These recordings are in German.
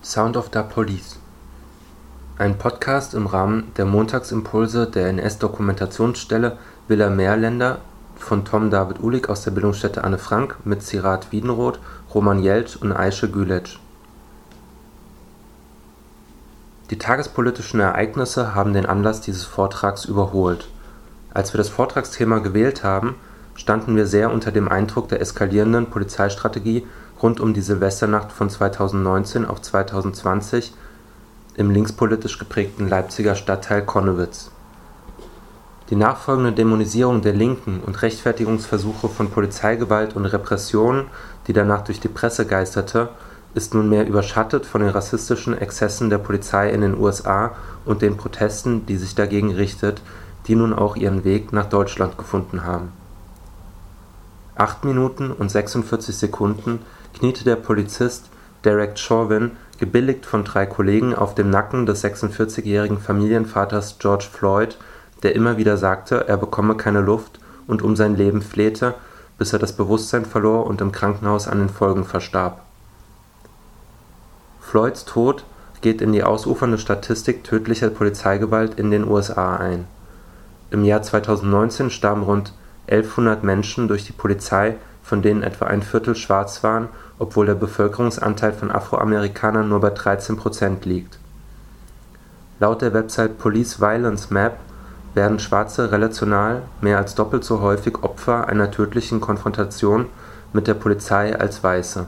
Sound of the Police. Ein Podcast im Rahmen der Montagsimpulse der NS-Dokumentationsstelle Villa Meerländer von Tom David Uhlig aus der Bildungsstätte Anne Frank mit Sirat Wiedenroth, Roman Jeltsch und Aische Gületsch. Die tagespolitischen Ereignisse haben den Anlass dieses Vortrags überholt. Als wir das Vortragsthema gewählt haben, standen wir sehr unter dem Eindruck der eskalierenden Polizeistrategie rund um die Silvesternacht von 2019 auf 2020 im linkspolitisch geprägten Leipziger Stadtteil Konnewitz. Die nachfolgende Dämonisierung der Linken und Rechtfertigungsversuche von Polizeigewalt und Repression, die danach durch die Presse geisterte, ist nunmehr überschattet von den rassistischen Exzessen der Polizei in den USA und den Protesten, die sich dagegen richtet, die nun auch ihren Weg nach Deutschland gefunden haben. Acht Minuten und 46 Sekunden kniete der Polizist Derek Chauvin, gebilligt von drei Kollegen, auf dem Nacken des 46-jährigen Familienvaters George Floyd, der immer wieder sagte, er bekomme keine Luft und um sein Leben flehte, bis er das Bewusstsein verlor und im Krankenhaus an den Folgen verstarb. Floyds Tod geht in die ausufernde Statistik tödlicher Polizeigewalt in den USA ein. Im Jahr 2019 starben rund 1100 Menschen durch die Polizei von denen etwa ein Viertel schwarz waren, obwohl der Bevölkerungsanteil von Afroamerikanern nur bei 13 Prozent liegt. Laut der Website Police Violence Map werden Schwarze relational mehr als doppelt so häufig Opfer einer tödlichen Konfrontation mit der Polizei als Weiße.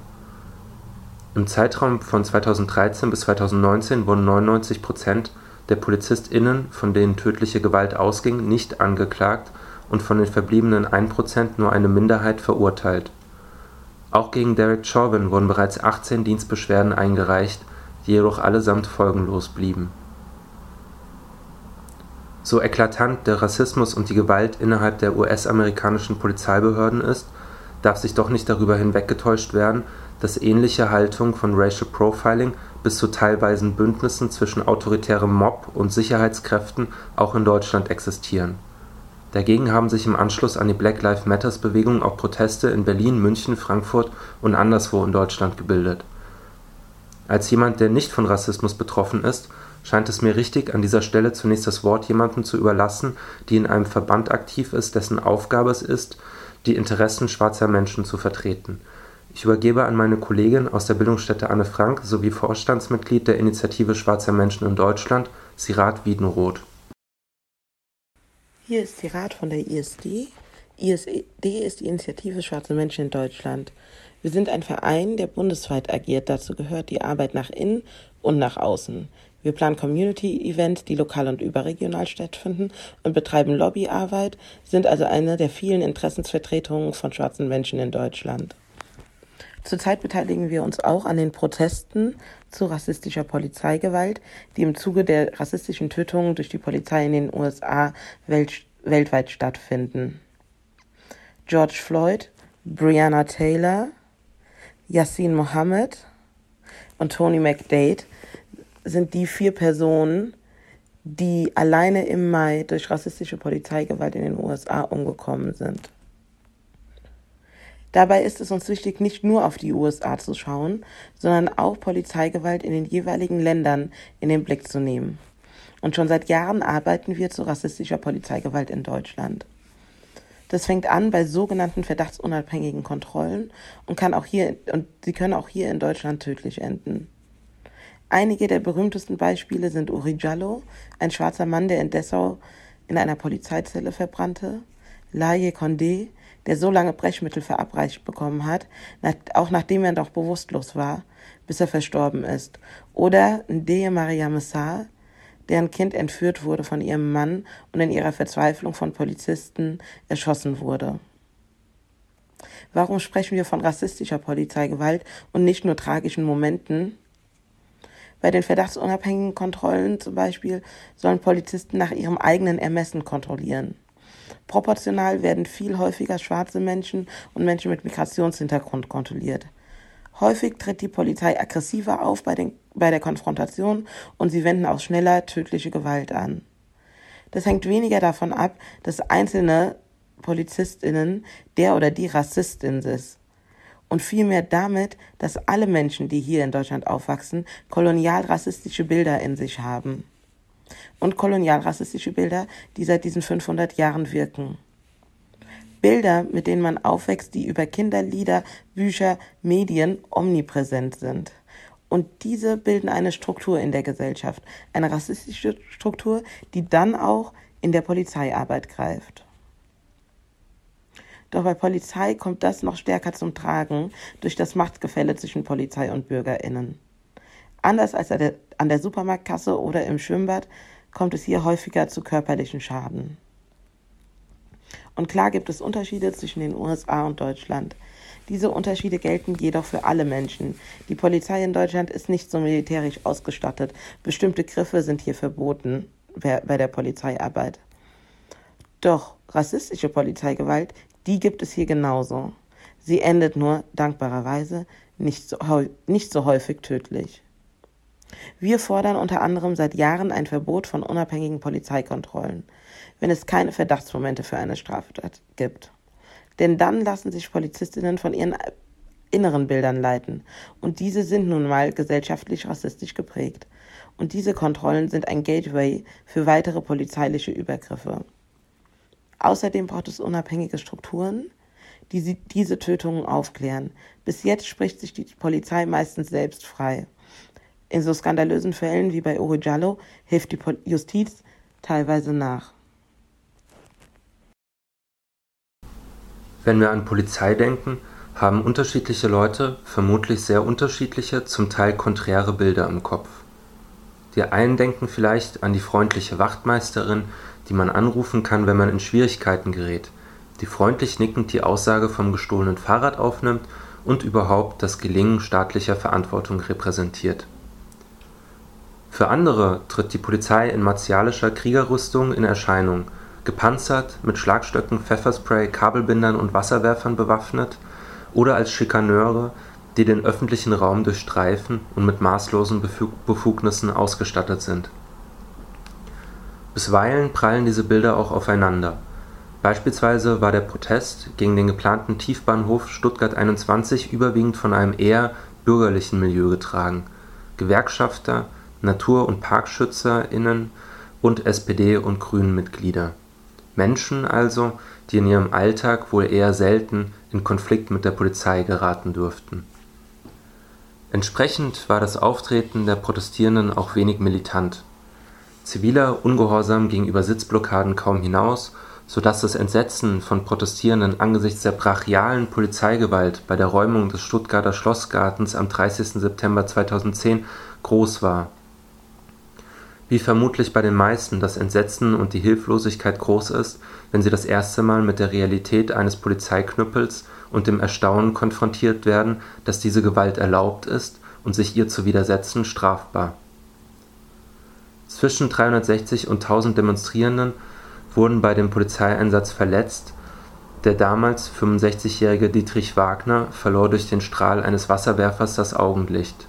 Im Zeitraum von 2013 bis 2019 wurden 99 Prozent der PolizistInnen, von denen tödliche Gewalt ausging, nicht angeklagt und von den verbliebenen 1% nur eine Minderheit verurteilt. Auch gegen Derek Chauvin wurden bereits 18 Dienstbeschwerden eingereicht, die jedoch allesamt folgenlos blieben. So eklatant der Rassismus und die Gewalt innerhalb der US-amerikanischen Polizeibehörden ist, darf sich doch nicht darüber hinweggetäuscht werden, dass ähnliche Haltungen von Racial Profiling bis zu teilweisen Bündnissen zwischen autoritärem Mob und Sicherheitskräften auch in Deutschland existieren Dagegen haben sich im Anschluss an die Black-Lives-Matter-Bewegung auch Proteste in Berlin, München, Frankfurt und anderswo in Deutschland gebildet. Als jemand, der nicht von Rassismus betroffen ist, scheint es mir richtig, an dieser Stelle zunächst das Wort jemandem zu überlassen, die in einem Verband aktiv ist, dessen Aufgabe es ist, die Interessen schwarzer Menschen zu vertreten. Ich übergebe an meine Kollegin aus der Bildungsstätte Anne Frank sowie Vorstandsmitglied der Initiative Schwarzer Menschen in Deutschland, Sirat Wiedenroth. Hier ist die Rat von der ISD. ISD ist die Initiative Schwarze Menschen in Deutschland. Wir sind ein Verein, der bundesweit agiert. Dazu gehört die Arbeit nach innen und nach außen. Wir planen Community-Events, die lokal und überregional stattfinden und betreiben Lobbyarbeit, sind also eine der vielen Interessensvertretungen von schwarzen Menschen in Deutschland. Zurzeit beteiligen wir uns auch an den Protesten zu rassistischer Polizeigewalt, die im Zuge der rassistischen Tötungen durch die Polizei in den USA welt weltweit stattfinden. George Floyd, Breonna Taylor, Yassin Mohammed und Tony McDade sind die vier Personen, die alleine im Mai durch rassistische Polizeigewalt in den USA umgekommen sind. Dabei ist es uns wichtig, nicht nur auf die USA zu schauen, sondern auch Polizeigewalt in den jeweiligen Ländern in den Blick zu nehmen. Und schon seit Jahren arbeiten wir zu rassistischer Polizeigewalt in Deutschland. Das fängt an bei sogenannten verdachtsunabhängigen Kontrollen und kann auch hier und sie können auch hier in Deutschland tödlich enden. Einige der berühmtesten Beispiele sind Uri Jallo, ein schwarzer Mann, der in Dessau in einer Polizeizelle verbrannte, Laye Condé, der so lange Brechmittel verabreicht bekommen hat, auch nachdem er noch bewusstlos war, bis er verstorben ist. Oder Ndeye Mariam Sarr, deren Kind entführt wurde von ihrem Mann und in ihrer Verzweiflung von Polizisten erschossen wurde. Warum sprechen wir von rassistischer Polizeigewalt und nicht nur tragischen Momenten? Bei den verdachtsunabhängigen Kontrollen zum Beispiel sollen Polizisten nach ihrem eigenen Ermessen kontrollieren. Proportional werden viel häufiger schwarze Menschen und Menschen mit Migrationshintergrund kontrolliert. Häufig tritt die Polizei aggressiver auf bei, den, bei der Konfrontation und sie wenden auch schneller tödliche Gewalt an. Das hängt weniger davon ab, dass einzelne PolizistInnen der oder die Rassistin ist und vielmehr damit, dass alle Menschen, die hier in Deutschland aufwachsen, kolonialrassistische Bilder in sich haben. Und kolonialrassistische Bilder, die seit diesen 500 Jahren wirken. Bilder, mit denen man aufwächst, die über Kinderlieder, Bücher, Medien omnipräsent sind. Und diese bilden eine Struktur in der Gesellschaft, eine rassistische Struktur, die dann auch in der Polizeiarbeit greift. Doch bei Polizei kommt das noch stärker zum Tragen durch das Machtgefälle zwischen Polizei und Bürgerinnen. Anders als an der Supermarktkasse oder im Schwimmbad kommt es hier häufiger zu körperlichen Schaden. Und klar gibt es Unterschiede zwischen den USA und Deutschland. Diese Unterschiede gelten jedoch für alle Menschen. Die Polizei in Deutschland ist nicht so militärisch ausgestattet. Bestimmte Griffe sind hier verboten bei der Polizeiarbeit. Doch rassistische Polizeigewalt die gibt es hier genauso. Sie endet nur, dankbarerweise, nicht so, nicht so häufig tödlich. Wir fordern unter anderem seit Jahren ein Verbot von unabhängigen Polizeikontrollen, wenn es keine Verdachtsmomente für eine Straftat gibt. Denn dann lassen sich Polizistinnen von ihren inneren Bildern leiten. Und diese sind nun mal gesellschaftlich rassistisch geprägt. Und diese Kontrollen sind ein Gateway für weitere polizeiliche Übergriffe. Außerdem braucht es unabhängige Strukturen, die diese Tötungen aufklären. Bis jetzt spricht sich die Polizei meistens selbst frei. In so skandalösen Fällen wie bei Uri Jallo hilft die Justiz teilweise nach. Wenn wir an Polizei denken, haben unterschiedliche Leute vermutlich sehr unterschiedliche, zum Teil konträre Bilder im Kopf. Die einen denken vielleicht an die freundliche Wachtmeisterin, die man anrufen kann, wenn man in Schwierigkeiten gerät, die freundlich nickend die Aussage vom gestohlenen Fahrrad aufnimmt und überhaupt das Gelingen staatlicher Verantwortung repräsentiert. Für andere tritt die Polizei in martialischer Kriegerrüstung in Erscheinung, gepanzert, mit Schlagstöcken, Pfefferspray, Kabelbindern und Wasserwerfern bewaffnet oder als Schikaneure, die den öffentlichen Raum durchstreifen und mit maßlosen Befugnissen ausgestattet sind. Bisweilen prallen diese Bilder auch aufeinander. Beispielsweise war der Protest gegen den geplanten Tiefbahnhof Stuttgart 21 überwiegend von einem eher bürgerlichen Milieu getragen. (Gewerkschafter, Natur und ParkschützerInnen und SPD und Grünen-Mitglieder). Menschen also, die in ihrem Alltag wohl eher selten in Konflikt mit der Polizei geraten dürften. Entsprechend war das Auftreten der Protestierenden auch wenig militant ziviler Ungehorsam gegenüber Sitzblockaden kaum hinaus, so dass das Entsetzen von Protestierenden angesichts der brachialen Polizeigewalt bei der Räumung des Stuttgarter Schlossgartens am 30. September 2010 groß war. Wie vermutlich bei den meisten das Entsetzen und die Hilflosigkeit groß ist, wenn sie das erste Mal mit der Realität eines Polizeiknüppels und dem Erstaunen konfrontiert werden, dass diese Gewalt erlaubt ist und sich ihr zu widersetzen strafbar zwischen 360 und 1000 Demonstrierenden wurden bei dem Polizeieinsatz verletzt, der damals 65-jährige Dietrich Wagner verlor durch den Strahl eines Wasserwerfers das Augenlicht.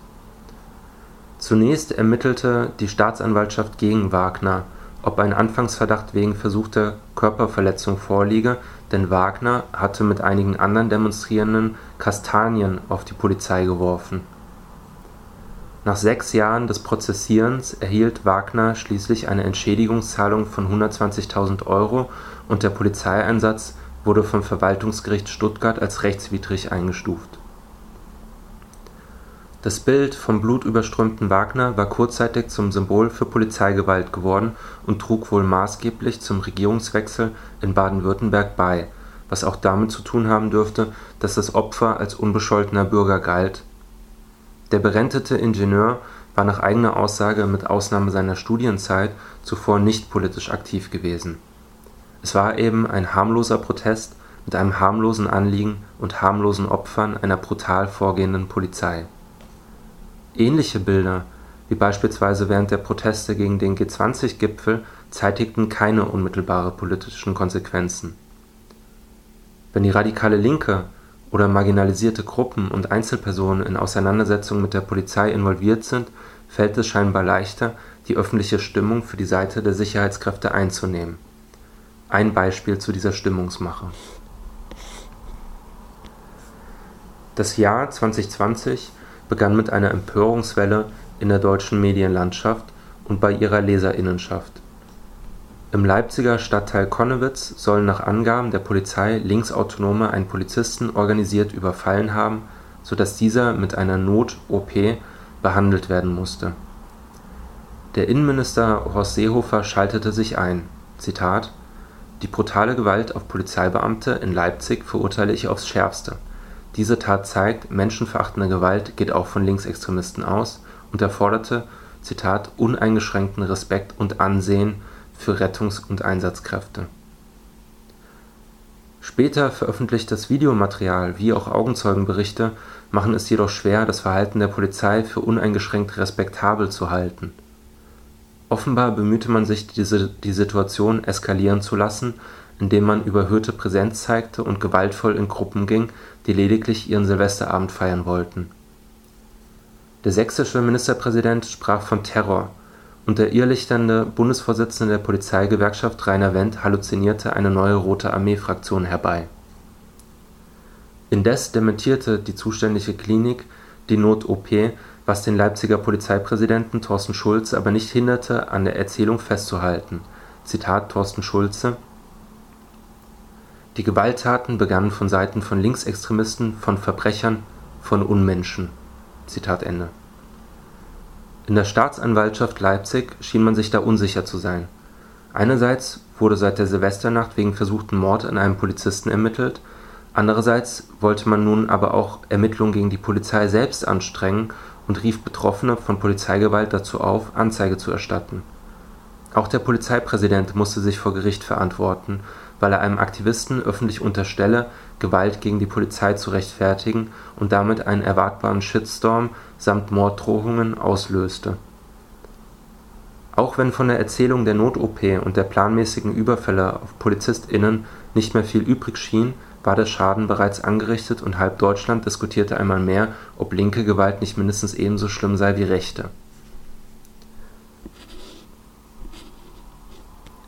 Zunächst ermittelte die Staatsanwaltschaft gegen Wagner, ob ein Anfangsverdacht wegen versuchter Körperverletzung vorliege, denn Wagner hatte mit einigen anderen Demonstrierenden Kastanien auf die Polizei geworfen nach sechs Jahren des Prozessierens erhielt Wagner schließlich eine Entschädigungszahlung von 120.000 Euro und der Polizeieinsatz wurde vom Verwaltungsgericht Stuttgart als rechtswidrig eingestuft. Das Bild vom blutüberströmten Wagner war kurzzeitig zum Symbol für Polizeigewalt geworden und trug wohl maßgeblich zum Regierungswechsel in Baden-Württemberg bei, was auch damit zu tun haben dürfte, dass das Opfer als unbescholtener Bürger galt der berentete Ingenieur war nach eigener Aussage mit Ausnahme seiner Studienzeit zuvor nicht politisch aktiv gewesen. Es war eben ein harmloser Protest mit einem harmlosen Anliegen und harmlosen Opfern einer brutal vorgehenden Polizei. Ähnliche Bilder, wie beispielsweise während der Proteste gegen den G20-Gipfel, zeitigten keine unmittelbare politischen Konsequenzen. Wenn die radikale Linke oder marginalisierte Gruppen und Einzelpersonen in Auseinandersetzungen mit der Polizei involviert sind, fällt es scheinbar leichter, die öffentliche Stimmung für die Seite der Sicherheitskräfte einzunehmen. Ein Beispiel zu dieser Stimmungsmache. Das Jahr 2020 begann mit einer Empörungswelle in der deutschen Medienlandschaft und bei ihrer Leserinnenschaft. Im Leipziger Stadtteil Connewitz sollen nach Angaben der Polizei Linksautonome einen Polizisten organisiert überfallen haben, so dass dieser mit einer Not-OP behandelt werden musste. Der Innenminister Horst Seehofer schaltete sich ein: „ Zitat, Die brutale Gewalt auf Polizeibeamte in Leipzig verurteile ich aufs Schärfste. Diese Tat zeigt, menschenverachtende Gewalt geht auch von Linksextremisten aus und erforderte „ Zitat, uneingeschränkten Respekt und Ansehen für Rettungs und Einsatzkräfte. Später veröffentlichtes Videomaterial wie auch Augenzeugenberichte machen es jedoch schwer, das Verhalten der Polizei für uneingeschränkt respektabel zu halten. Offenbar bemühte man sich, die Situation eskalieren zu lassen, indem man überhöhte Präsenz zeigte und gewaltvoll in Gruppen ging, die lediglich ihren Silvesterabend feiern wollten. Der sächsische Ministerpräsident sprach von Terror und der irrlichternde Bundesvorsitzende der Polizeigewerkschaft Rainer Wendt halluzinierte eine neue Rote Armee-Fraktion herbei. Indes dementierte die zuständige Klinik die Not-OP, was den Leipziger Polizeipräsidenten Thorsten Schulze aber nicht hinderte, an der Erzählung festzuhalten. Zitat Thorsten Schulze: Die Gewalttaten begannen von Seiten von Linksextremisten, von Verbrechern, von Unmenschen. In der Staatsanwaltschaft Leipzig schien man sich da unsicher zu sein. Einerseits wurde seit der Silvesternacht wegen versuchten Mord an einem Polizisten ermittelt, andererseits wollte man nun aber auch Ermittlungen gegen die Polizei selbst anstrengen und rief Betroffene von Polizeigewalt dazu auf, Anzeige zu erstatten. Auch der Polizeipräsident musste sich vor Gericht verantworten, weil er einem Aktivisten öffentlich unterstelle, Gewalt gegen die Polizei zu rechtfertigen und damit einen erwartbaren Shitstorm samt Morddrohungen auslöste. Auch wenn von der Erzählung der Not-OP und der planmäßigen Überfälle auf PolizistInnen nicht mehr viel übrig schien, war der Schaden bereits angerichtet und halb Deutschland diskutierte einmal mehr, ob linke Gewalt nicht mindestens ebenso schlimm sei wie rechte.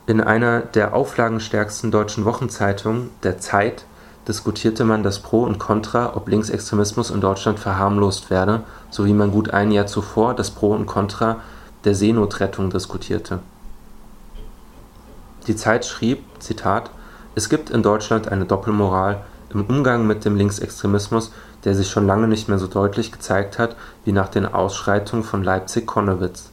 In einer der auflagenstärksten deutschen Wochenzeitungen, der Zeit, diskutierte man das Pro und Contra, ob Linksextremismus in Deutschland verharmlost werde, so wie man gut ein Jahr zuvor das Pro und Contra der Seenotrettung diskutierte. Die Zeit schrieb: Zitat, Es gibt in Deutschland eine Doppelmoral im Umgang mit dem Linksextremismus, der sich schon lange nicht mehr so deutlich gezeigt hat wie nach den Ausschreitungen von Leipzig-Konnewitz.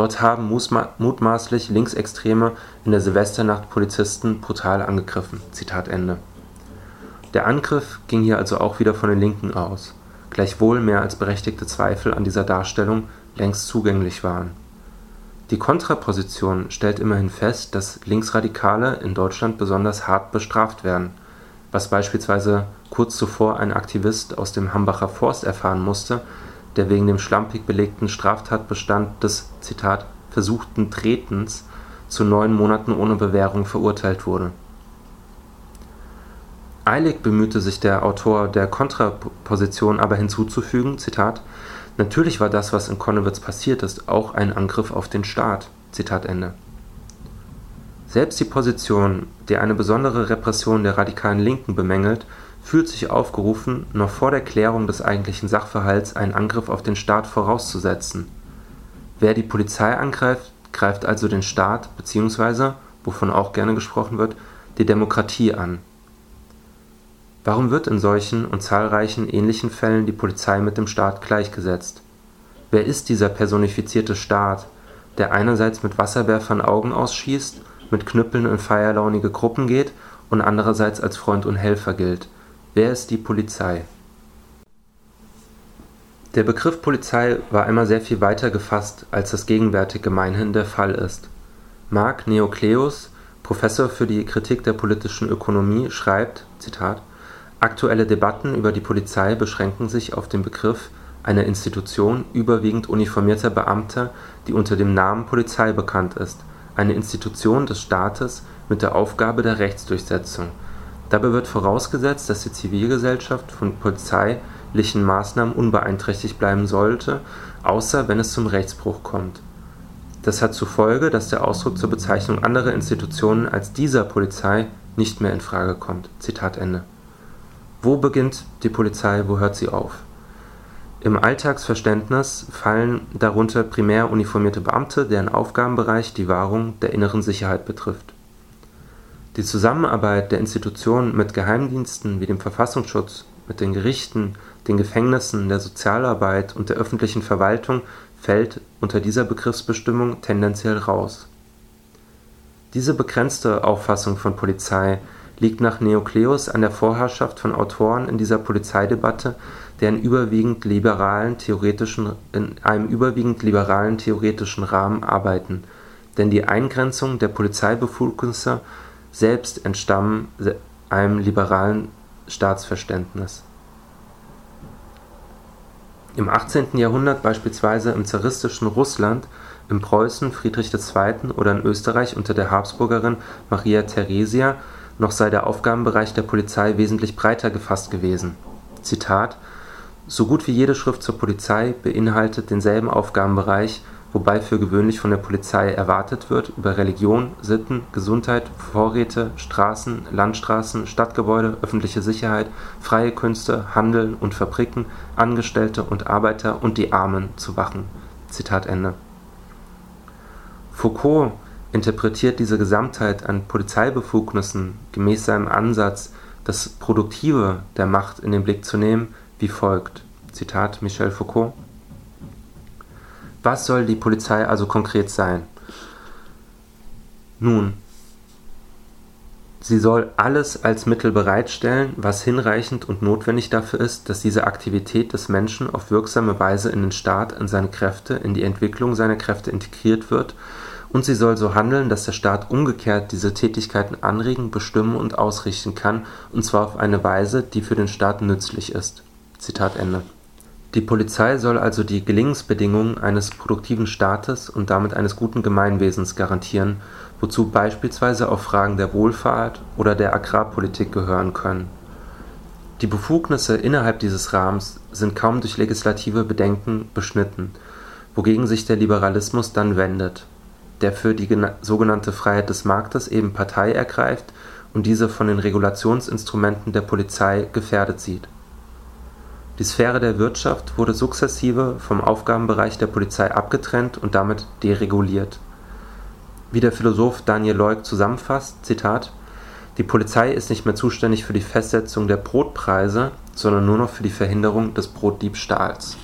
Dort haben mutmaßlich Linksextreme in der Silvesternacht Polizisten brutal angegriffen. Zitat Ende der Angriff ging hier also auch wieder von den Linken aus, gleichwohl mehr als berechtigte Zweifel an dieser Darstellung längst zugänglich waren. Die Kontraposition stellt immerhin fest, dass Linksradikale in Deutschland besonders hart bestraft werden, was beispielsweise kurz zuvor ein Aktivist aus dem Hambacher Forst erfahren musste, der wegen dem schlampig belegten Straftatbestand des Zitat versuchten Tretens zu neun Monaten ohne Bewährung verurteilt wurde Eilig bemühte sich der Autor der Kontraposition aber hinzuzufügen: Zitat, „ Natürlich war das, was in Connewitz passiert ist, auch ein Angriff auf den Staat. Zitat Ende. “Selbst die Position, die eine besondere Repression der radikalen Linken bemängelt, fühlt sich aufgerufen, noch vor der Klärung des eigentlichen Sachverhalts einen Angriff auf den Staat vorauszusetzen. Wer die Polizei angreift, greift also den Staat bzw., wovon auch gerne gesprochen wird, die Demokratie an Warum wird in solchen und zahlreichen ähnlichen Fällen die Polizei mit dem Staat gleichgesetzt? Wer ist dieser personifizierte Staat, der einerseits mit Wasserwerfern Augen ausschießt, mit Knüppeln in feierlaunige Gruppen geht und andererseits als Freund und Helfer gilt? Wer ist die Polizei? Der Begriff Polizei war immer sehr viel weiter gefasst, als das gegenwärtig gemeinhin der Fall ist. Marc Neocleus, Professor für die Kritik der politischen Ökonomie, schreibt: Zitat, Aktuelle Debatten über die Polizei beschränken sich auf den Begriff einer Institution überwiegend uniformierter Beamter, die unter dem Namen Polizei bekannt ist, eine Institution des Staates mit der Aufgabe der Rechtsdurchsetzung. Dabei wird vorausgesetzt, dass die Zivilgesellschaft von polizeilichen Maßnahmen unbeeinträchtigt bleiben sollte, außer wenn es zum Rechtsbruch kommt. Das hat zur Folge, dass der Ausdruck zur Bezeichnung anderer Institutionen als dieser Polizei nicht mehr in Frage kommt. Zitat Ende Wo beginnt die Polizei, wo hört sie auf? Im Alltagsverständnis fallen darunter primär uniformierte Beamte, deren Aufgabenbereich die Wahrung der inneren Sicherheit betrifft. Die Zusammenarbeit der Institutionen mit Geheimdiensten wie dem Verfassungsschutz, mit den Gerichten, den Gefängnissen, der Sozialarbeit und der öffentlichen Verwaltung fällt unter dieser Begriffsbestimmung tendenziell raus. Diese begrenzte Auffassung von Polizei liegt nach Neokleus an der Vorherrschaft von Autoren in dieser Polizeidebatte, deren überwiegend liberalen theoretischen, in einem überwiegend liberalen theoretischen Rahmen arbeiten, denn die Eingrenzung der Polizeibefugnisse selbst entstammen einem liberalen Staatsverständnis. Im 18. Jahrhundert beispielsweise im zaristischen Russland, in Preußen Friedrich II. oder in Österreich unter der Habsburgerin Maria Theresia noch sei der Aufgabenbereich der Polizei wesentlich breiter gefasst gewesen. Zitat So gut wie jede Schrift zur Polizei beinhaltet denselben Aufgabenbereich, wobei für gewöhnlich von der Polizei erwartet wird, über Religion, Sitten, Gesundheit, Vorräte, Straßen, Landstraßen, Stadtgebäude, öffentliche Sicherheit, freie Künste, Handeln und Fabriken, Angestellte und Arbeiter und die Armen zu wachen. Foucault interpretiert diese Gesamtheit an Polizeibefugnissen gemäß seinem Ansatz, das Produktive der Macht in den Blick zu nehmen, wie folgt. Zitat Michel Foucault. Was soll die Polizei also konkret sein? Nun, sie soll alles als Mittel bereitstellen, was hinreichend und notwendig dafür ist, dass diese Aktivität des Menschen auf wirksame Weise in den Staat, in seine Kräfte, in die Entwicklung seiner Kräfte integriert wird und sie soll so handeln, dass der Staat umgekehrt diese Tätigkeiten anregen, bestimmen und ausrichten kann, und zwar auf eine Weise, die für den Staat nützlich ist. Zitat Ende. Die Polizei soll also die Gelingensbedingungen eines produktiven Staates und damit eines guten Gemeinwesens garantieren, wozu beispielsweise auch Fragen der Wohlfahrt oder der Agrarpolitik gehören können. Die Befugnisse innerhalb dieses Rahmens sind kaum durch legislative Bedenken beschnitten, wogegen sich der Liberalismus dann wendet der für die sogenannte Freiheit des Marktes eben Partei ergreift und diese von den Regulationsinstrumenten der Polizei gefährdet sieht. Die Sphäre der Wirtschaft wurde sukzessive vom Aufgabenbereich der Polizei abgetrennt und damit dereguliert. Wie der Philosoph Daniel Leuk zusammenfasst: Zitat, Die Polizei ist nicht mehr zuständig für die Festsetzung der Brotpreise, sondern nur noch für die Verhinderung des Brotdiebstahls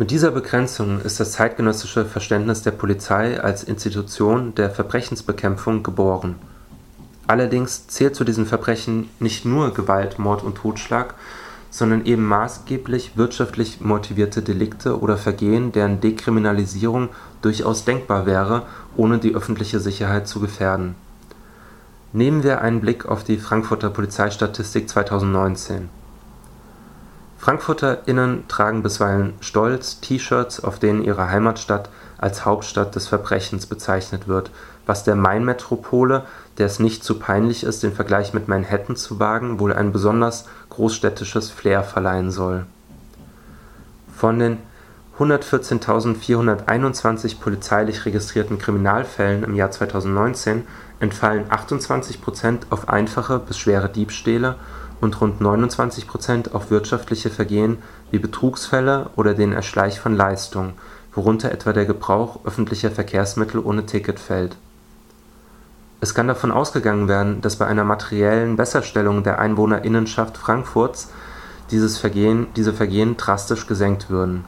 mit dieser Begrenzung ist das zeitgenössische Verständnis der Polizei als Institution der Verbrechensbekämpfung geboren. Allerdings zählt zu diesen Verbrechen nicht nur Gewalt, Mord und Totschlag, sondern eben maßgeblich wirtschaftlich motivierte Delikte oder Vergehen, deren Dekriminalisierung durchaus denkbar wäre, ohne die öffentliche Sicherheit zu gefährden. Nehmen wir einen Blick auf die Frankfurter Polizeistatistik 2019 FrankfurterInnen tragen bisweilen stolz T-Shirts, auf denen ihre Heimatstadt als Hauptstadt des Verbrechens bezeichnet wird, was der Mainmetropole, der es nicht zu peinlich ist, den Vergleich mit Manhattan zu wagen, wohl ein besonders großstädtisches Flair verleihen soll. Von den 114.421 polizeilich registrierten Kriminalfällen im Jahr 2019 entfallen 28 Prozent auf einfache bis schwere Diebstähle und rund 29 Prozent auf wirtschaftliche Vergehen wie Betrugsfälle oder den Erschleich von Leistungen, worunter etwa der Gebrauch öffentlicher Verkehrsmittel ohne Ticket fällt. Es kann davon ausgegangen werden, dass bei einer materiellen Besserstellung der Einwohnerinnenschaft Frankfurts dieses Vergehen, diese Vergehen drastisch gesenkt würden.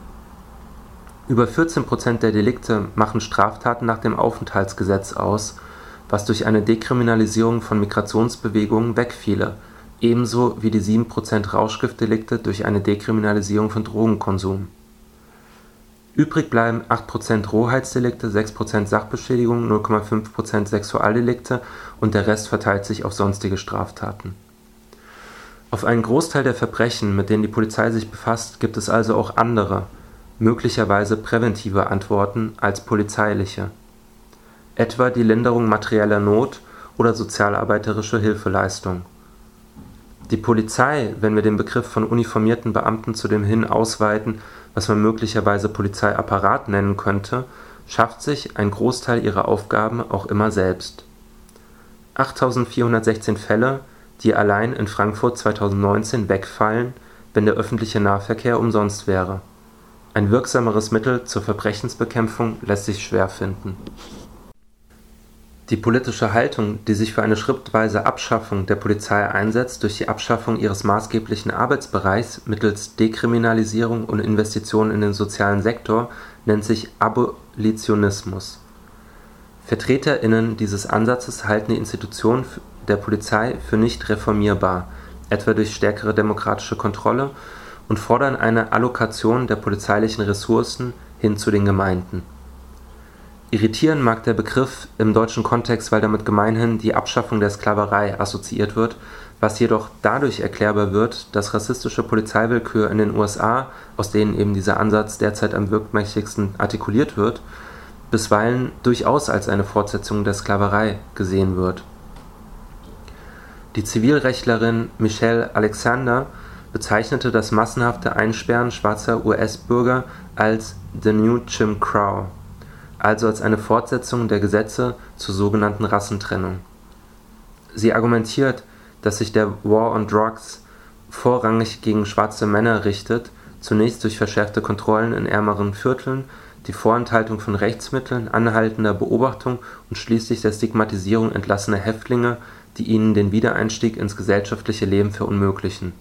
Über 14 Prozent der Delikte machen Straftaten nach dem Aufenthaltsgesetz aus, was durch eine Dekriminalisierung von Migrationsbewegungen wegfiele ebenso wie die 7% Rauschgiftdelikte durch eine Dekriminalisierung von Drogenkonsum. Übrig bleiben 8% Rohheitsdelikte, 6% Sachbeschädigung, 0,5% Sexualdelikte und der Rest verteilt sich auf sonstige Straftaten. Auf einen Großteil der Verbrechen, mit denen die Polizei sich befasst, gibt es also auch andere, möglicherweise präventive Antworten als polizeiliche, etwa die Linderung materieller Not oder sozialarbeiterische Hilfeleistung die Polizei, wenn wir den Begriff von uniformierten Beamten zu dem hin ausweiten, was man möglicherweise Polizeiapparat nennen könnte, schafft sich einen Großteil ihrer Aufgaben auch immer selbst. 8416 Fälle die allein in Frankfurt 2019 wegfallen, wenn der öffentliche Nahverkehr umsonst wäre. Ein wirksameres Mittel zur Verbrechensbekämpfung lässt sich schwer finden. Die politische Haltung, die sich für eine schrittweise Abschaffung der Polizei einsetzt durch die Abschaffung ihres maßgeblichen Arbeitsbereichs mittels Dekriminalisierung und Investitionen in den sozialen Sektor, nennt sich Abolitionismus. VertreterInnen dieses Ansatzes halten die Institution der Polizei für nicht reformierbar, etwa durch stärkere demokratische Kontrolle, und fordern eine Allokation der polizeilichen Ressourcen hin zu den Gemeinden. Irritieren mag der Begriff im deutschen Kontext, weil damit gemeinhin die Abschaffung der Sklaverei assoziiert wird, was jedoch dadurch erklärbar wird, dass rassistische Polizeiwillkür in den USA, aus denen eben dieser Ansatz derzeit am wirkmächtigsten artikuliert wird, bisweilen durchaus als eine Fortsetzung der Sklaverei gesehen wird. Die Zivilrechtlerin Michelle Alexander bezeichnete das massenhafte Einsperren schwarzer US-Bürger als the new Jim Crow, also als eine Fortsetzung der Gesetze zur sogenannten Rassentrennung. Sie argumentiert, dass sich der War on Drugs vorrangig gegen schwarze Männer richtet, zunächst durch verschärfte Kontrollen in ärmeren Vierteln die Vorenthaltung von Rechtsmitteln, anhaltender Beobachtung und schließlich der Stigmatisierung entlassener Häftlinge, die ihnen den Wiedereinstieg ins gesellschaftliche Leben verunmöglichen.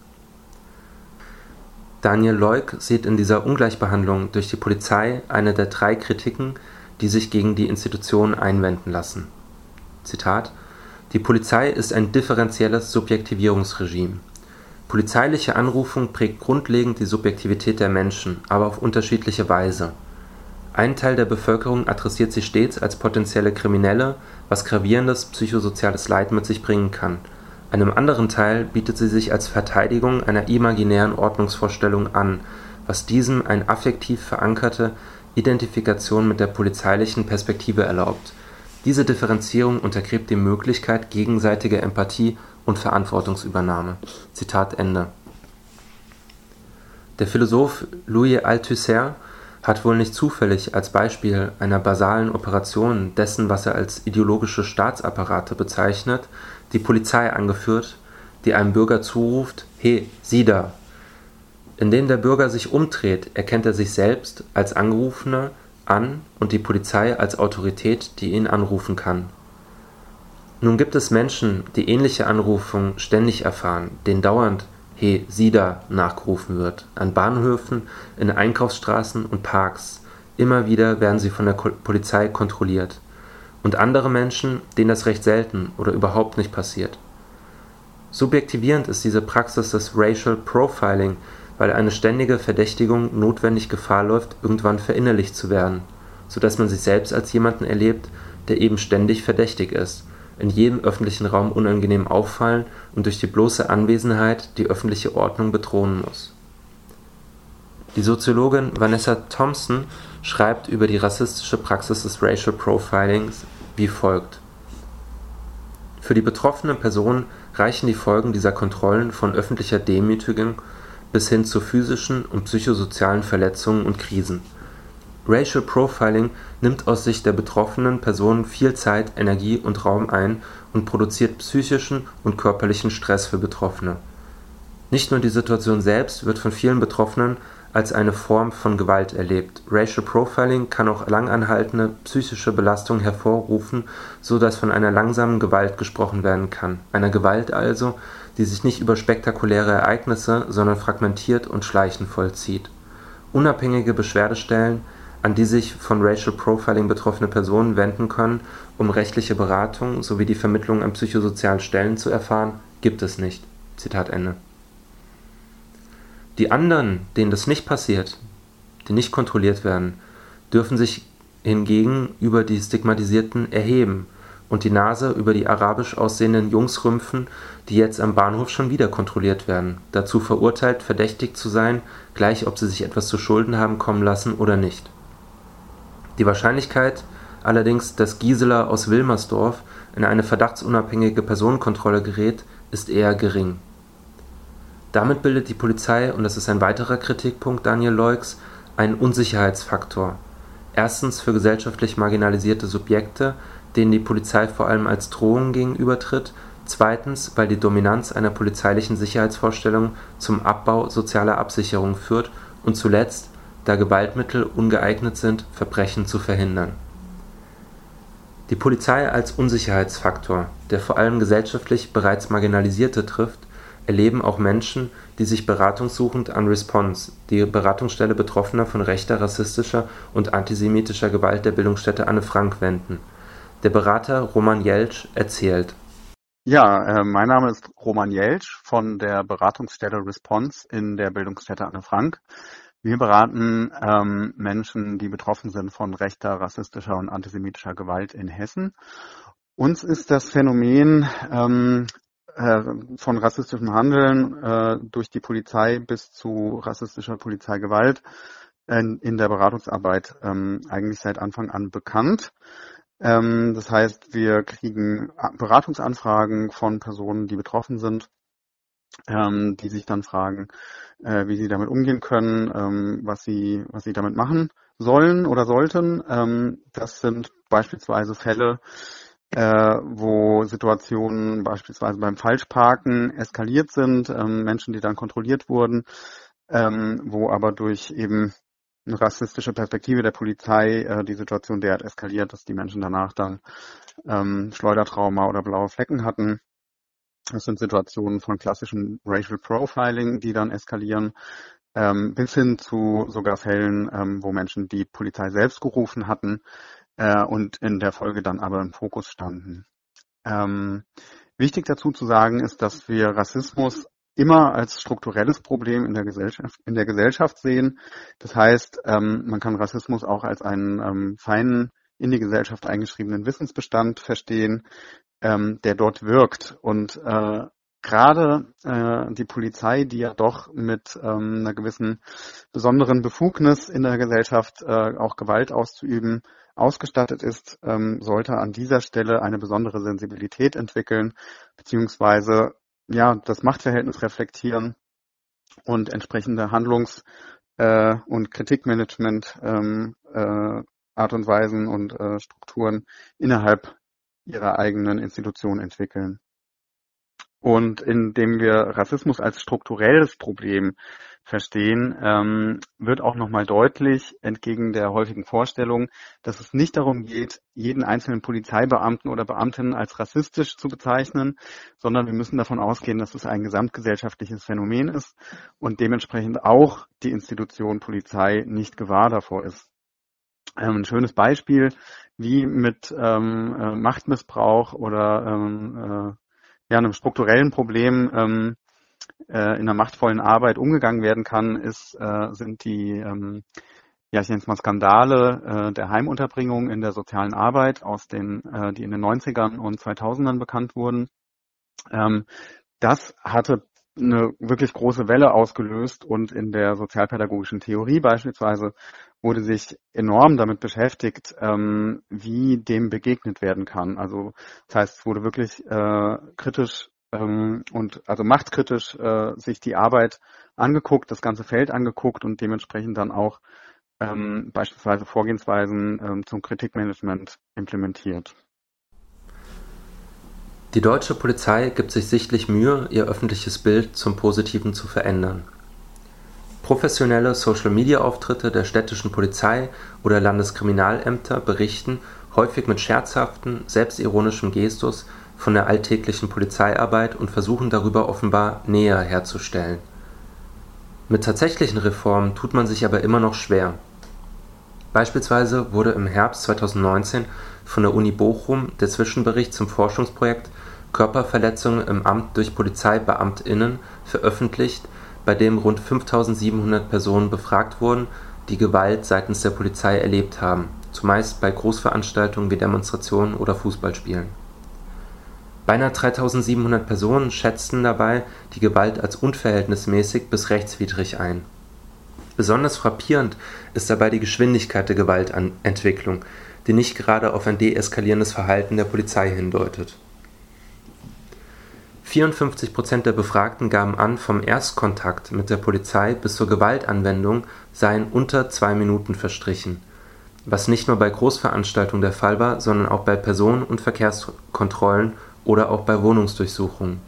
Daniel Leuk sieht in dieser Ungleichbehandlung durch die Polizei eine der drei Kritiken, die sich gegen die Institution einwenden lassen. Zitat Die Polizei ist ein differenzielles Subjektivierungsregime. Polizeiliche Anrufung prägt grundlegend die Subjektivität der Menschen, aber auf unterschiedliche Weise ein Teil der Bevölkerung adressiert sie stets als potenzielle Kriminelle, was gravierendes psychosoziales Leid mit sich bringen kann, einem anderen Teil bietet sie sich als Verteidigung einer imaginären Ordnungsvorstellung an, was diesem eine affektiv verankerte Identifikation mit der polizeilichen Perspektive erlaubt. Diese Differenzierung untergräbt die Möglichkeit gegenseitiger Empathie und Verantwortungsübernahme. Zitat Ende. Der Philosoph Louis Althusser hat wohl nicht zufällig als Beispiel einer basalen Operation dessen, was er als ideologische Staatsapparate bezeichnet, die Polizei angeführt, die einem Bürger zuruft: He, sieh da! Indem der Bürger sich umdreht, erkennt er sich selbst als Angerufener an und die Polizei als Autorität, die ihn anrufen kann. Nun gibt es Menschen, die ähnliche Anrufungen ständig erfahren, denen dauernd He Sida nachgerufen wird. An Bahnhöfen, in Einkaufsstraßen und Parks. Immer wieder werden sie von der Polizei kontrolliert. Und andere Menschen, denen das recht selten oder überhaupt nicht passiert. Subjektivierend ist diese Praxis des Racial Profiling, weil eine ständige Verdächtigung notwendig Gefahr läuft, irgendwann verinnerlicht zu werden, sodass man sich selbst als jemanden erlebt, der eben ständig verdächtig ist in jedem öffentlichen Raum unangenehm auffallen und durch die bloße Anwesenheit die öffentliche Ordnung bedrohen muss. Die Soziologin Vanessa Thompson schreibt über die rassistische Praxis des Racial Profilings wie folgt: Für die betroffene Person reichen die Folgen dieser Kontrollen von öffentlicher Demütigung bis hin zu physischen und psychosozialen Verletzungen und Krisen Racial Profiling nimmt aus Sicht der betroffenen Person viel Zeit, Energie und Raum ein und produziert psychischen und körperlichen Stress für Betroffene. Nicht nur die Situation selbst wird von vielen Betroffenen als eine Form von Gewalt erlebt. Racial Profiling kann auch langanhaltende psychische Belastung hervorrufen, so dass von einer langsamen Gewalt gesprochen werden kann. Einer Gewalt also, die sich nicht über spektakuläre Ereignisse, sondern fragmentiert und schleichend vollzieht. Unabhängige Beschwerdestellen an die sich von Racial Profiling betroffene Personen wenden können, um rechtliche Beratung sowie die Vermittlung an psychosozialen Stellen zu erfahren, gibt es nicht. Zitat Ende. Die anderen, denen das nicht passiert, die nicht kontrolliert werden, dürfen sich hingegen über die Stigmatisierten erheben und die Nase über die arabisch aussehenden Jungs rümpfen, die jetzt am Bahnhof schon wieder kontrolliert werden, dazu verurteilt, verdächtig zu sein, gleich ob sie sich etwas zu Schulden haben kommen lassen oder nicht. Die Wahrscheinlichkeit allerdings, dass Gisela aus Wilmersdorf in eine verdachtsunabhängige Personenkontrolle gerät, ist eher gering. Damit bildet die Polizei, und das ist ein weiterer Kritikpunkt Daniel Leux, einen Unsicherheitsfaktor. Erstens für gesellschaftlich marginalisierte Subjekte, denen die Polizei vor allem als Drohung gegenübertritt, zweitens, weil die Dominanz einer polizeilichen Sicherheitsvorstellung zum Abbau sozialer Absicherung führt und zuletzt, da Gewaltmittel ungeeignet sind, Verbrechen zu verhindern. Die Polizei als Unsicherheitsfaktor, der vor allem gesellschaftlich bereits Marginalisierte trifft, erleben auch Menschen, die sich beratungssuchend an Response, die Beratungsstelle Betroffener von rechter, rassistischer und antisemitischer Gewalt der Bildungsstätte Anne Frank wenden. Der Berater Roman Jeltsch erzählt. Ja, äh, mein Name ist Roman Jeltsch von der Beratungsstelle Response in der Bildungsstätte Anne Frank. Wir beraten ähm, Menschen, die betroffen sind von rechter, rassistischer und antisemitischer Gewalt in Hessen. Uns ist das Phänomen ähm, äh, von rassistischem Handeln äh, durch die Polizei bis zu rassistischer Polizeigewalt in, in der Beratungsarbeit ähm, eigentlich seit Anfang an bekannt. Ähm, das heißt, wir kriegen Beratungsanfragen von Personen, die betroffen sind, ähm, die sich dann fragen, äh, wie sie damit umgehen können, ähm, was sie, was sie damit machen sollen oder sollten. Ähm, das sind beispielsweise Fälle, äh, wo Situationen beispielsweise beim Falschparken eskaliert sind, ähm, Menschen, die dann kontrolliert wurden, ähm, wo aber durch eben eine rassistische Perspektive der Polizei äh, die Situation derart eskaliert, dass die Menschen danach dann ähm, Schleudertrauma oder blaue Flecken hatten. Das sind Situationen von klassischem Racial Profiling, die dann eskalieren, ähm, bis hin zu sogar Fällen, ähm, wo Menschen die Polizei selbst gerufen hatten, äh, und in der Folge dann aber im Fokus standen. Ähm, wichtig dazu zu sagen ist, dass wir Rassismus immer als strukturelles Problem in der Gesellschaft, in der Gesellschaft sehen. Das heißt, ähm, man kann Rassismus auch als einen ähm, feinen in die Gesellschaft eingeschriebenen Wissensbestand verstehen, ähm, der dort wirkt. Und äh, gerade äh, die Polizei, die ja doch mit ähm, einer gewissen besonderen Befugnis in der Gesellschaft äh, auch Gewalt auszuüben, ausgestattet ist, ähm, sollte an dieser Stelle eine besondere Sensibilität entwickeln, beziehungsweise ja das Machtverhältnis reflektieren und entsprechende Handlungs- äh, und Kritikmanagement ähm, äh, Art und Weisen und äh, Strukturen innerhalb ihrer eigenen Institution entwickeln. Und indem wir Rassismus als strukturelles Problem verstehen, ähm, wird auch nochmal deutlich, entgegen der häufigen Vorstellung, dass es nicht darum geht, jeden einzelnen Polizeibeamten oder Beamtin als rassistisch zu bezeichnen, sondern wir müssen davon ausgehen, dass es ein gesamtgesellschaftliches Phänomen ist und dementsprechend auch die Institution Polizei nicht gewahr davor ist. Ähm, ein schönes Beispiel, wie mit ähm, äh, Machtmissbrauch oder ähm, äh, ja, einem strukturellen Problem ähm, äh, in einer machtvollen Arbeit umgegangen werden kann, ist, äh, sind die, ähm, ja, ich nenne es mal Skandale äh, der Heimunterbringung in der sozialen Arbeit aus den, äh, die in den 90ern und 2000ern bekannt wurden. Ähm, das hatte eine wirklich große Welle ausgelöst und in der sozialpädagogischen Theorie beispielsweise wurde sich enorm damit beschäftigt, ähm, wie dem begegnet werden kann. Also das heißt, es wurde wirklich äh, kritisch ähm, und also machtkritisch äh, sich die Arbeit angeguckt, das ganze Feld angeguckt und dementsprechend dann auch ähm, beispielsweise Vorgehensweisen ähm, zum Kritikmanagement implementiert. Die deutsche Polizei gibt sich sichtlich Mühe, ihr öffentliches Bild zum Positiven zu verändern. Professionelle Social-Media-Auftritte der städtischen Polizei oder Landeskriminalämter berichten, häufig mit scherzhaften, selbstironischem Gestus, von der alltäglichen Polizeiarbeit und versuchen darüber offenbar Nähe herzustellen. Mit tatsächlichen Reformen tut man sich aber immer noch schwer. Beispielsweise wurde im Herbst 2019 von der Uni Bochum der Zwischenbericht zum Forschungsprojekt Körperverletzungen im Amt durch PolizeibeamtInnen veröffentlicht, bei dem rund 5700 Personen befragt wurden, die Gewalt seitens der Polizei erlebt haben, zumeist bei Großveranstaltungen wie Demonstrationen oder Fußballspielen. Beinahe 3700 Personen schätzten dabei die Gewalt als unverhältnismäßig bis rechtswidrig ein. Besonders frappierend ist dabei die Geschwindigkeit der Gewaltentwicklung, die nicht gerade auf ein deeskalierendes Verhalten der Polizei hindeutet 54 Prozent der Befragten gaben an, vom Erstkontakt mit der Polizei bis zur Gewaltanwendung seien unter zwei Minuten verstrichen, was nicht nur bei Großveranstaltungen der Fall war, sondern auch bei Personen und Verkehrskontrollen oder auch bei Wohnungsdurchsuchungen.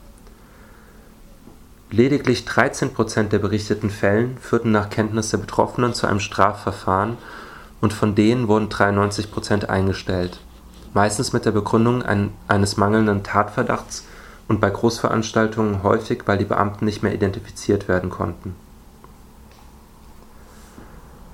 Lediglich 13 Prozent der berichteten Fällen führten nach Kenntnis der Betroffenen zu einem Strafverfahren und von denen wurden 93 Prozent eingestellt, meistens mit der Begründung ein, eines mangelnden Tatverdachts und bei Großveranstaltungen häufig, weil die Beamten nicht mehr identifiziert werden konnten.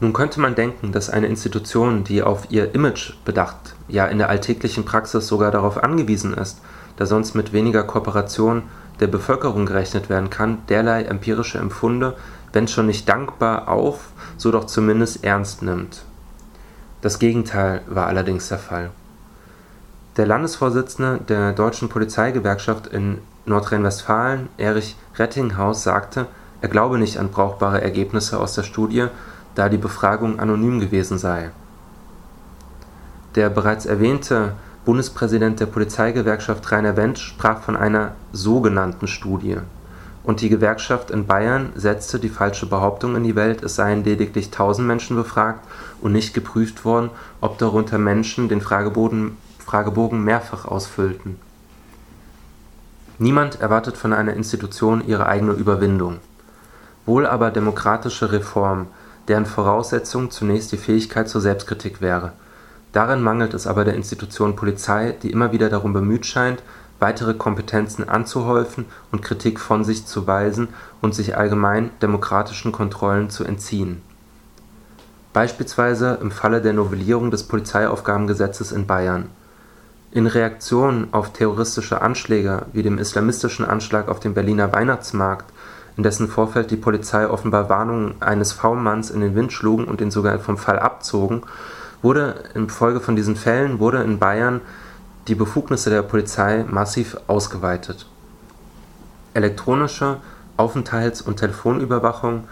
Nun könnte man denken, dass eine Institution, die auf ihr Image bedacht, ja in der alltäglichen Praxis sogar darauf angewiesen ist, da sonst mit weniger Kooperation der Bevölkerung gerechnet werden kann, derlei empirische Empfunde, wenn schon nicht dankbar auf, so doch zumindest ernst nimmt. Das Gegenteil war allerdings der Fall. Der Landesvorsitzende der Deutschen Polizeigewerkschaft in Nordrhein-Westfalen, Erich Rettinghaus, sagte, er glaube nicht an brauchbare Ergebnisse aus der Studie, da die Befragung anonym gewesen sei. Der bereits erwähnte Bundespräsident der Polizeigewerkschaft Rainer Wendt sprach von einer sogenannten Studie, und die Gewerkschaft in Bayern setzte die falsche Behauptung in die Welt, es seien lediglich 1000 Menschen befragt und nicht geprüft worden, ob darunter Menschen den Fragebogen mehrfach ausfüllten. Niemand erwartet von einer Institution ihre eigene Überwindung. Wohl aber demokratische Reform, deren Voraussetzung zunächst die Fähigkeit zur Selbstkritik wäre. Darin mangelt es aber der Institution Polizei, die immer wieder darum bemüht scheint, weitere Kompetenzen anzuhäufen und Kritik von sich zu weisen und sich allgemein demokratischen Kontrollen zu entziehen. Beispielsweise im Falle der Novellierung des Polizeiaufgabengesetzes in Bayern in Reaktion auf terroristische Anschläge wie dem islamistischen Anschlag auf dem Berliner Weihnachtsmarkt, in dessen Vorfeld die Polizei offenbar Warnungen eines V-Manns in den Wind schlugen und ihn sogar vom Fall abzogen, wurde infolge von diesen Fällen wurde in Bayern die Befugnisse der Polizei massiv ausgeweitet. Elektronische Aufenthalts- und Telefonüberwachung,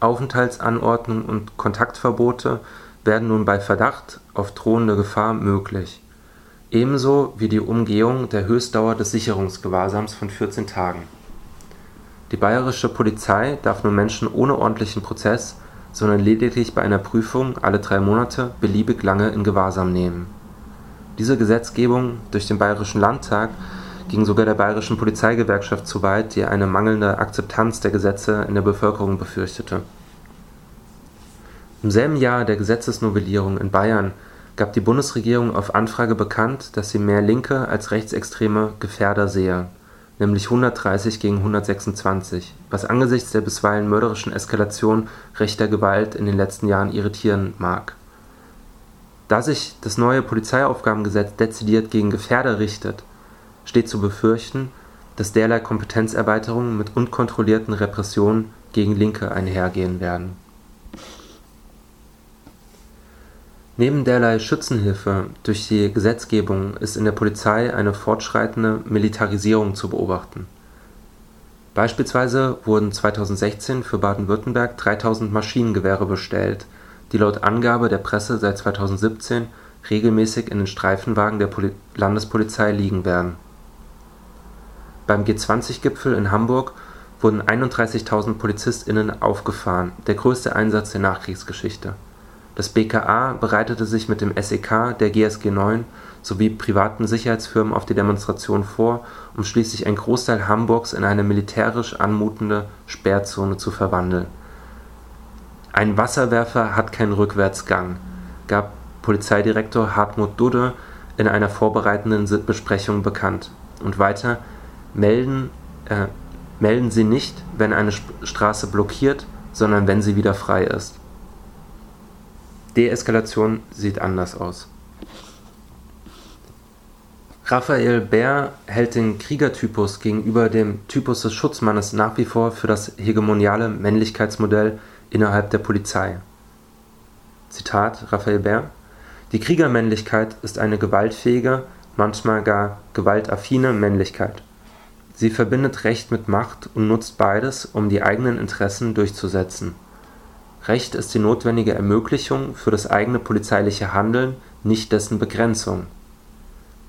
Aufenthaltsanordnung und Kontaktverbote werden nun bei Verdacht auf drohende Gefahr möglich ebenso wie die Umgehung der Höchstdauer des Sicherungsgewahrsams von 14 Tagen. Die bayerische Polizei darf nun Menschen ohne ordentlichen Prozess, sondern lediglich bei einer Prüfung alle drei Monate beliebig lange in Gewahrsam nehmen. Diese Gesetzgebung durch den Bayerischen Landtag ging sogar der Bayerischen Polizeigewerkschaft zu weit, die eine mangelnde Akzeptanz der Gesetze in der Bevölkerung befürchtete. Im selben Jahr der Gesetzesnovellierung in Bayern gab die Bundesregierung auf Anfrage bekannt, dass sie mehr linke als rechtsextreme Gefährder sehe, nämlich 130 gegen 126, was angesichts der bisweilen mörderischen Eskalation rechter Gewalt in den letzten Jahren irritieren mag. Da sich das neue Polizeiaufgabengesetz dezidiert gegen Gefährder richtet, steht zu befürchten, dass derlei Kompetenzerweiterungen mit unkontrollierten Repressionen gegen Linke einhergehen werden Neben derlei Schützenhilfe durch die Gesetzgebung ist in der Polizei eine fortschreitende Militarisierung zu beobachten. Beispielsweise wurden 2016 für Baden-Württemberg 3000 Maschinengewehre bestellt, die laut Angabe der Presse seit 2017 regelmäßig in den Streifenwagen der Landespolizei liegen werden. Beim G20-Gipfel in Hamburg wurden 31.000 PolizistInnen aufgefahren, der größte Einsatz der Nachkriegsgeschichte das BKA bereitete sich mit dem SEK der GSG 9 sowie privaten Sicherheitsfirmen auf die Demonstration vor, um schließlich einen Großteil Hamburgs in eine militärisch anmutende Sperrzone zu verwandeln. Ein Wasserwerfer hat keinen Rückwärtsgang, gab Polizeidirektor Hartmut Dudde in einer vorbereitenden Besprechung bekannt. Und weiter: melden, äh, melden Sie nicht, wenn eine Straße blockiert, sondern wenn sie wieder frei ist. Deeskalation sieht anders aus. Raphael Bär hält den Kriegertypus gegenüber dem Typus des Schutzmannes nach wie vor für das hegemoniale Männlichkeitsmodell innerhalb der Polizei. Zitat Raphael Bär Die Kriegermännlichkeit ist eine gewaltfähige, manchmal gar gewaltaffine Männlichkeit. Sie verbindet Recht mit Macht und nutzt beides, um die eigenen Interessen durchzusetzen Recht ist die notwendige Ermöglichung für das eigene polizeiliche Handeln, nicht dessen Begrenzung.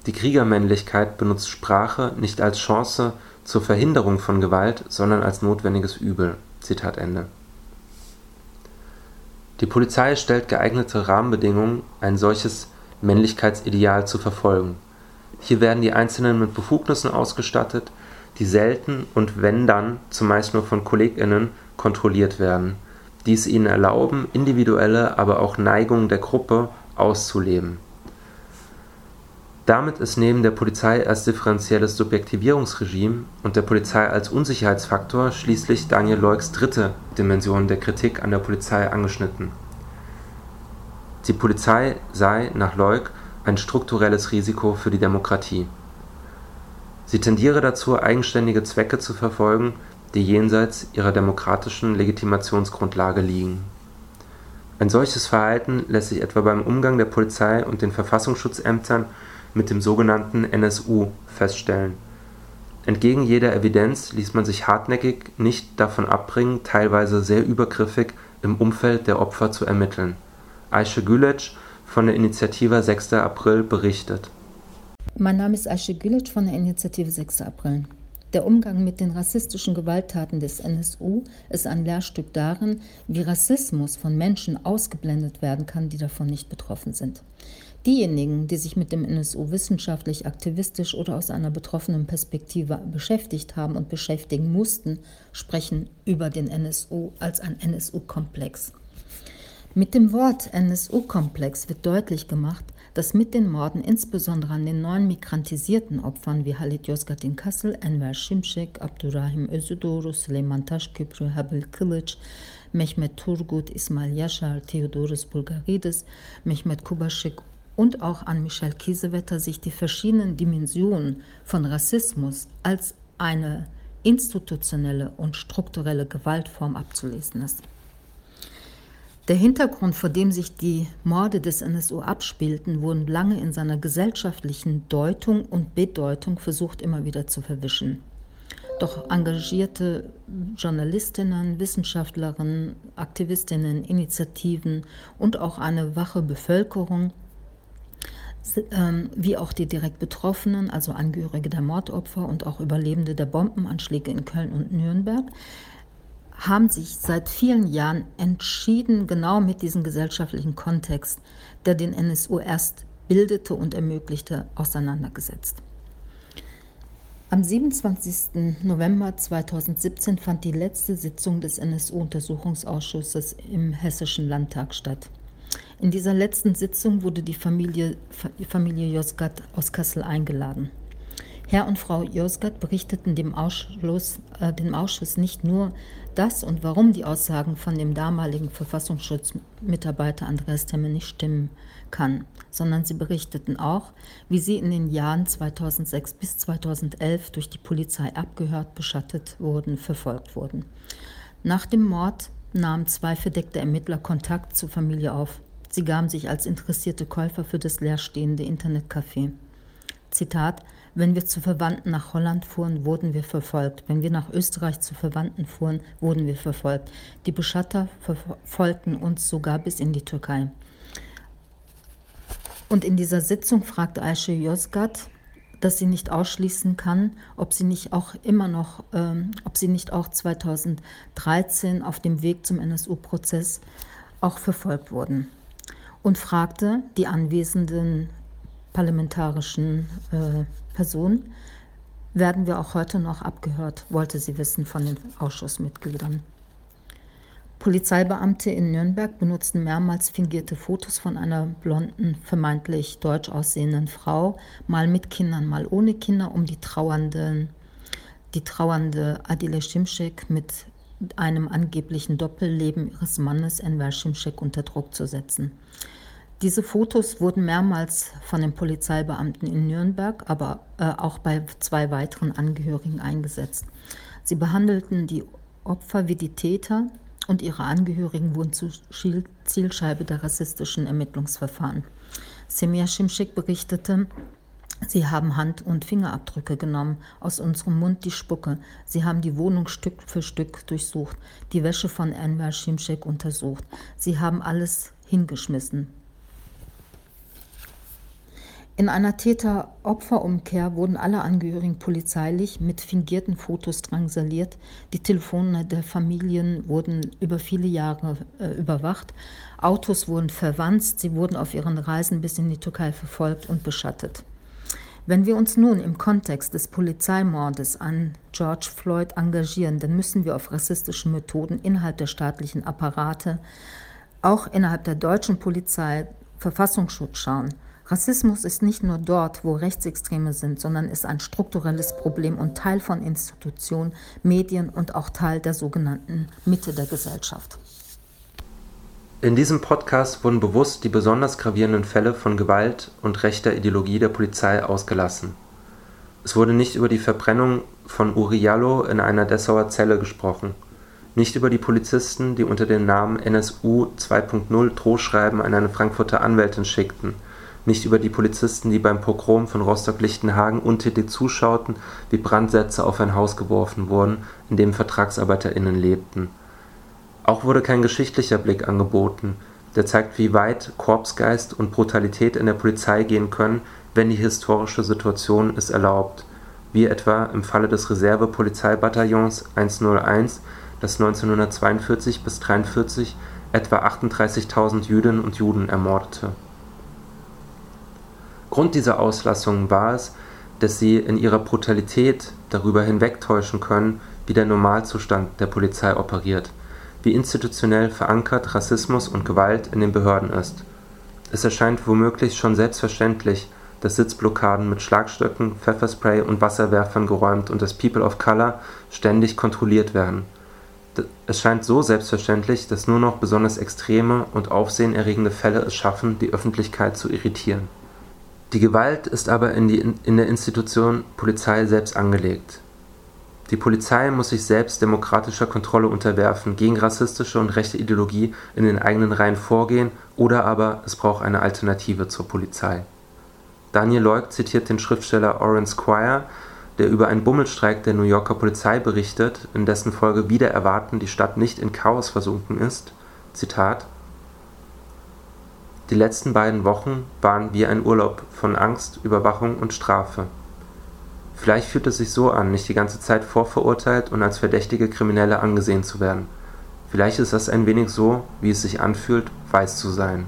Die Kriegermännlichkeit benutzt Sprache nicht als Chance zur Verhinderung von Gewalt, sondern als notwendiges Übel. Zitat Ende. Die Polizei stellt geeignete Rahmenbedingungen, ein solches Männlichkeitsideal zu verfolgen. Hier werden die Einzelnen mit Befugnissen ausgestattet, die selten und wenn dann zumeist nur von KollegInnen kontrolliert werden, die es ihnen erlauben, individuelle, aber auch Neigungen der Gruppe auszuleben. Damit ist neben der Polizei als differenzielles Subjektivierungsregime und der Polizei als Unsicherheitsfaktor schließlich Daniel Leugs dritte Dimension der Kritik an der Polizei angeschnitten. Die Polizei sei nach Leuk ein strukturelles Risiko für die Demokratie. Sie tendiere dazu, eigenständige Zwecke zu verfolgen, die jenseits ihrer demokratischen Legitimationsgrundlage liegen. Ein solches Verhalten lässt sich etwa beim Umgang der Polizei und den Verfassungsschutzämtern mit dem sogenannten NSU feststellen. Entgegen jeder Evidenz ließ man sich hartnäckig nicht davon abbringen, teilweise sehr übergriffig im Umfeld der Opfer zu ermitteln. Aische Gülec von der Initiative 6. April berichtet. Mein Name ist Aische Gülec von der Initiative 6. April. Der Umgang mit den rassistischen Gewalttaten des NSU ist ein Lehrstück darin, wie Rassismus von Menschen ausgeblendet werden kann, die davon nicht betroffen sind. Diejenigen, die sich mit dem NSU wissenschaftlich, aktivistisch oder aus einer betroffenen Perspektive beschäftigt haben und beschäftigen mussten, sprechen über den NSU als ein NSU-Komplex. Mit dem Wort NSU-Komplex wird deutlich gemacht, dass mit den Morden insbesondere an den neun migrantisierten Opfern wie Halit Yozgat in Kassel, Enver Şimşek, Abdurrahim Özüdoğru, Süleyman Taşköprü, Habil Kılıç, Mehmet Turgut, Ismail Yashar, Theodoros Bulgaridis, Mehmet Kubaschik und auch an Michel Kiesewetter sich die verschiedenen Dimensionen von Rassismus als eine institutionelle und strukturelle Gewaltform abzulesen ist. Der Hintergrund, vor dem sich die Morde des NSU abspielten, wurden lange in seiner gesellschaftlichen Deutung und Bedeutung versucht immer wieder zu verwischen. Doch engagierte Journalistinnen, Wissenschaftlerinnen, Aktivistinnen, Initiativen und auch eine wache Bevölkerung, wie auch die direkt Betroffenen, also Angehörige der Mordopfer und auch Überlebende der Bombenanschläge in Köln und Nürnberg, haben sich seit vielen Jahren entschieden, genau mit diesem gesellschaftlichen Kontext, der den NSU erst bildete und ermöglichte, auseinandergesetzt. Am 27. November 2017 fand die letzte Sitzung des NSU-Untersuchungsausschusses im Hessischen Landtag statt. In dieser letzten Sitzung wurde die Familie, Familie Josgat aus Kassel eingeladen. Herr und Frau Josgat berichteten dem Ausschuss, äh, dem Ausschuss nicht nur das und warum die Aussagen von dem damaligen Verfassungsschutzmitarbeiter Andreas Temme nicht stimmen kann, sondern sie berichteten auch, wie sie in den Jahren 2006 bis 2011 durch die Polizei abgehört, beschattet wurden, verfolgt wurden. Nach dem Mord nahmen zwei verdeckte Ermittler Kontakt zur Familie auf. Sie gaben sich als interessierte Käufer für das leerstehende Internetcafé. Zitat, wenn wir zu Verwandten nach Holland fuhren, wurden wir verfolgt. Wenn wir nach Österreich zu Verwandten fuhren, wurden wir verfolgt. Die Beschatter verfolgten uns sogar bis in die Türkei. Und in dieser Sitzung fragte Ayşe Yozgat, dass sie nicht ausschließen kann, ob sie nicht auch immer noch, ähm, ob sie nicht auch 2013 auf dem Weg zum NSU-Prozess auch verfolgt wurden. Und fragte die anwesenden parlamentarischen äh, Person werden wir auch heute noch abgehört, wollte sie wissen von den Ausschussmitgliedern. Polizeibeamte in Nürnberg benutzten mehrmals fingierte Fotos von einer blonden, vermeintlich deutsch aussehenden Frau, mal mit Kindern, mal ohne Kinder, um die trauernde, die trauernde Adile Şimşek mit einem angeblichen Doppelleben ihres Mannes Enver Şimşek unter Druck zu setzen. Diese Fotos wurden mehrmals von den Polizeibeamten in Nürnberg, aber äh, auch bei zwei weiteren Angehörigen eingesetzt. Sie behandelten die Opfer wie die Täter und ihre Angehörigen wurden zur Zielscheibe der rassistischen Ermittlungsverfahren. Semir Şimşek berichtete, Sie haben Hand- und Fingerabdrücke genommen, aus unserem Mund die Spucke. Sie haben die Wohnung Stück für Stück durchsucht, die Wäsche von Enver Şimşek untersucht. Sie haben alles hingeschmissen, in einer Täter-Opfer-Umkehr wurden alle Angehörigen polizeilich mit fingierten Fotos drangsaliert. Die Telefone der Familien wurden über viele Jahre äh, überwacht. Autos wurden verwanzt. Sie wurden auf ihren Reisen bis in die Türkei verfolgt und beschattet. Wenn wir uns nun im Kontext des Polizeimordes an George Floyd engagieren, dann müssen wir auf rassistische Methoden innerhalb der staatlichen Apparate, auch innerhalb der deutschen Polizei, Verfassungsschutz schauen. Rassismus ist nicht nur dort, wo Rechtsextreme sind, sondern ist ein strukturelles Problem und Teil von Institutionen, Medien und auch Teil der sogenannten Mitte der Gesellschaft. In diesem Podcast wurden bewusst die besonders gravierenden Fälle von Gewalt und rechter Ideologie der Polizei ausgelassen. Es wurde nicht über die Verbrennung von Uriallo in einer Dessauer Zelle gesprochen, nicht über die Polizisten, die unter dem Namen NSU 2.0 Drohschreiben an eine Frankfurter Anwältin schickten – nicht über die Polizisten, die beim Pogrom von Rostock-Lichtenhagen untätig zuschauten, wie Brandsätze auf ein Haus geworfen wurden, in dem VertragsarbeiterInnen lebten. Auch wurde kein geschichtlicher Blick angeboten, der zeigt, wie weit Korpsgeist und Brutalität in der Polizei gehen können, wenn die historische Situation es erlaubt, wie etwa im Falle des Reserve-Polizeibataillons 101, das 1942 bis 1943 etwa 38.000 Jüdinnen und Juden ermordete. Grund dieser Auslassungen war es, dass sie in ihrer Brutalität darüber hinwegtäuschen können, wie der Normalzustand der Polizei operiert, wie institutionell verankert Rassismus und Gewalt in den Behörden ist. Es erscheint womöglich schon selbstverständlich, dass Sitzblockaden mit Schlagstöcken, Pfefferspray und Wasserwerfern geräumt und das People of Color ständig kontrolliert werden. Es scheint so selbstverständlich, dass nur noch besonders extreme und aufsehenerregende Fälle es schaffen, die Öffentlichkeit zu irritieren die Gewalt ist aber in, die, in der Institution Polizei selbst angelegt. Die Polizei muss sich selbst demokratischer Kontrolle unterwerfen, gegen rassistische und rechte Ideologie in den eigenen Reihen vorgehen oder aber es braucht eine Alternative zur Polizei. Daniel Leuk zitiert den Schriftsteller Oren Squire, der über einen Bummelstreik der New Yorker Polizei berichtet, in dessen Folge wieder erwarten die Stadt nicht in Chaos versunken ist. Zitat die letzten beiden Wochen waren wie ein Urlaub von Angst, Überwachung und Strafe. Vielleicht fühlt es sich so an, nicht die ganze Zeit vorverurteilt und als verdächtige Kriminelle angesehen zu werden. Vielleicht ist das ein wenig so, wie es sich anfühlt, weiß zu sein